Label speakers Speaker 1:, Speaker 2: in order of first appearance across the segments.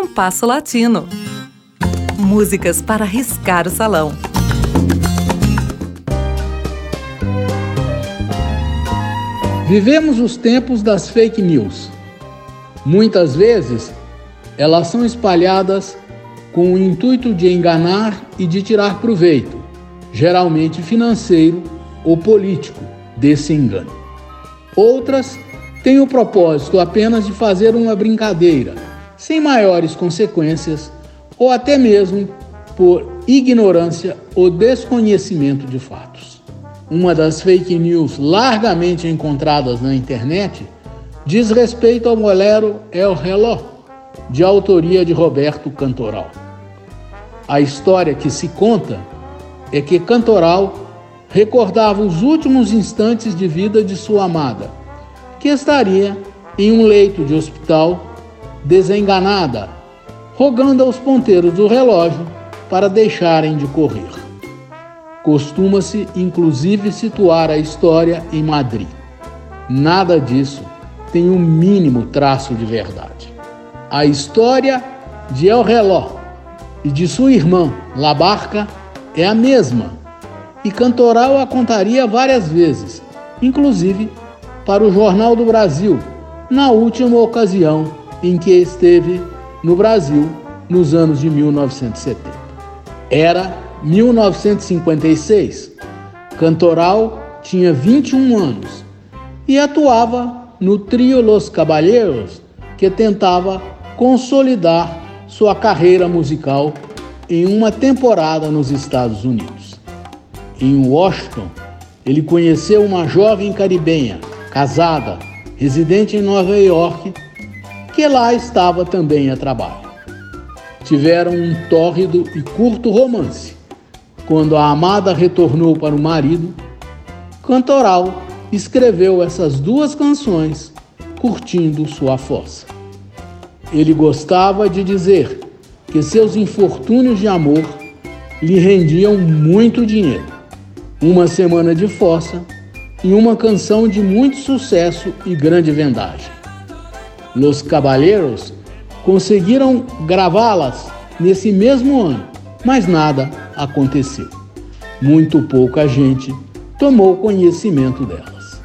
Speaker 1: Compasso Latino. Músicas para riscar o salão.
Speaker 2: Vivemos os tempos das fake news. Muitas vezes, elas são espalhadas com o intuito de enganar e de tirar proveito, geralmente financeiro ou político, desse engano. Outras têm o propósito apenas de fazer uma brincadeira, sem maiores consequências ou até mesmo por ignorância ou desconhecimento de fatos. Uma das fake news largamente encontradas na internet diz respeito ao bolero El Reló, de autoria de Roberto Cantoral. A história que se conta é que Cantoral recordava os últimos instantes de vida de sua amada, que estaria em um leito de hospital, desenganada, rogando aos ponteiros do relógio para deixarem de correr. Costuma-se inclusive situar a história em Madrid. Nada disso tem um mínimo traço de verdade. A história de El Reló e de sua irmã, La Barca, é a mesma, e Cantoral a contaria várias vezes, inclusive para o Jornal do Brasil, na última ocasião em que esteve no Brasil, nos anos de 1970. Era 1956. Cantoral tinha 21 anos e atuava no trio Los Caballeros, que tentava consolidar sua carreira musical em uma temporada nos Estados Unidos. Em Washington, ele conheceu uma jovem caribenha, casada, residente em Nova York, que lá estava também a trabalho. Tiveram um tórrido e curto romance quando a amada retornou para o marido, Cantoral escreveu essas duas canções curtindo sua fossa. Ele gostava de dizer que seus infortúnios de amor lhe rendiam muito dinheiro. Uma semana de fossa e uma canção de muito sucesso e grande vendagem. Los Caballeros conseguiram gravá-las nesse mesmo ano, mas nada aconteceu. Muito pouca gente tomou conhecimento delas.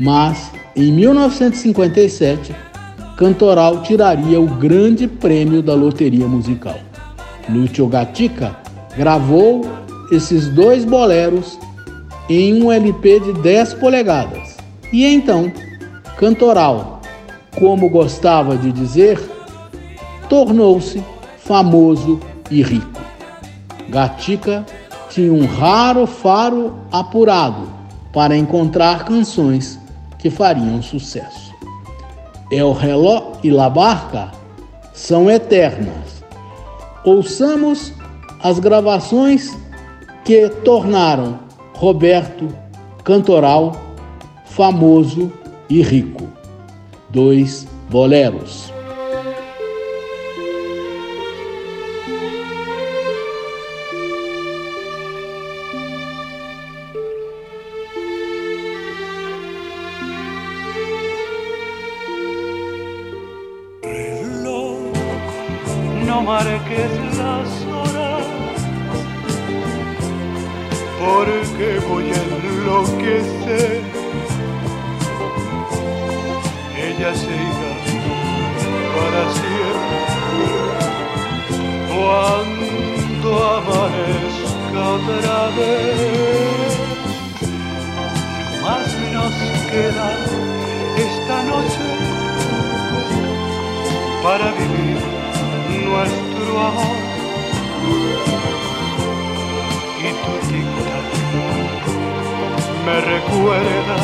Speaker 2: Mas, em 1957, Cantoral tiraria o grande prêmio da loteria musical. Lúcio Gatica gravou esses dois boleros em um LP de 10 polegadas. E então, Cantoral, como gostava de dizer, tornou-se famoso e rico. Gatica tinha um raro faro apurado para encontrar canções que fariam sucesso. El Reló e La Barca são eternas. Ouçamos as gravações que tornaram Roberto Cantoral famoso e rico. Dois boleros.
Speaker 3: porque voy a enloquecer. Ella irá para siempre cuando amanezca otra vez. Más nos queda esta noche para vivir nuestro amor y tu tic-tac me recuerda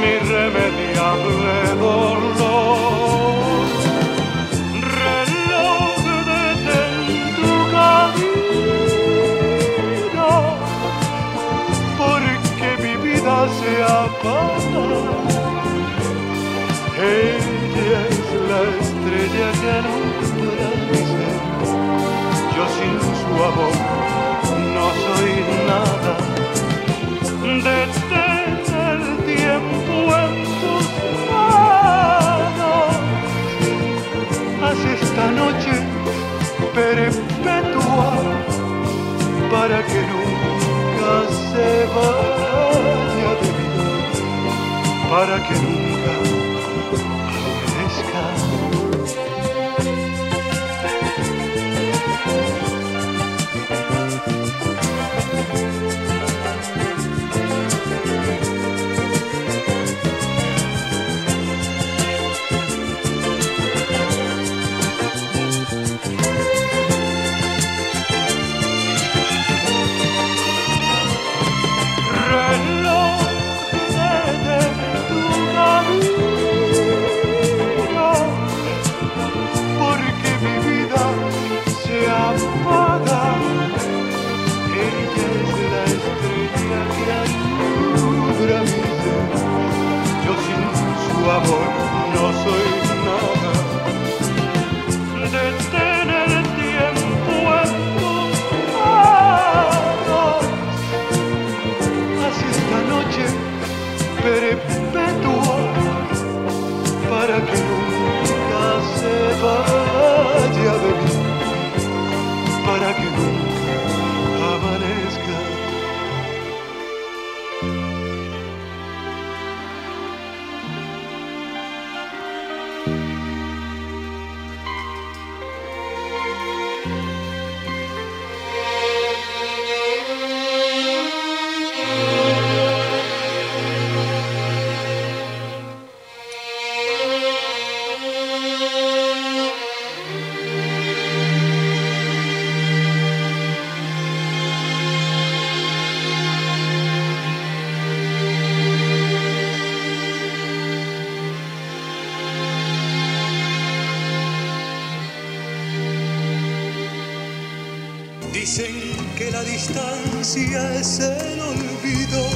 Speaker 3: mi irremediable dolor. Reloj detén tu camino porque mi vida se apaga. Ella es la estrella que alumbra mi ser. Yo sin su amor
Speaker 4: para que nunca i para quem
Speaker 3: Dicen que la distancia es el olvido,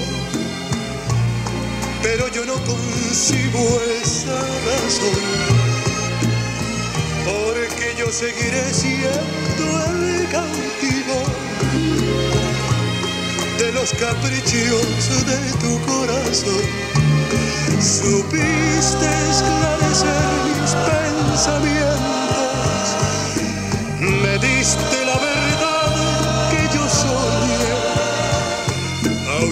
Speaker 3: pero yo no concibo esa razón, porque yo seguiré siendo el cautivo de los caprichos de tu corazón. Supiste esclarecer mis pensamientos, me diste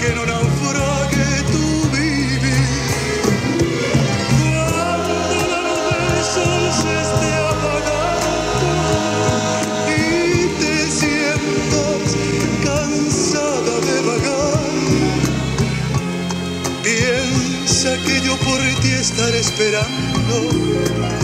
Speaker 3: Que no naufrague tu vivir. Cuando la luz del sol se esté apagando y te sientas cansada de vagar, piensa que yo por ti estaré esperando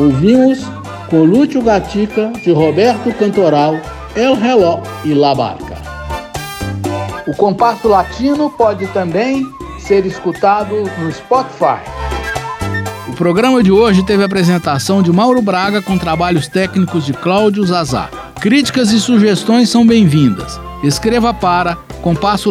Speaker 2: Ouvimos com Lúcio Gatica, de Roberto Cantoral, El Reló e La Barca. O compasso latino pode também ser escutado no Spotify. O programa de hoje teve a apresentação de Mauro Braga com trabalhos técnicos de Cláudio Zazá. Críticas e sugestões são bem-vindas. Escreva para compasso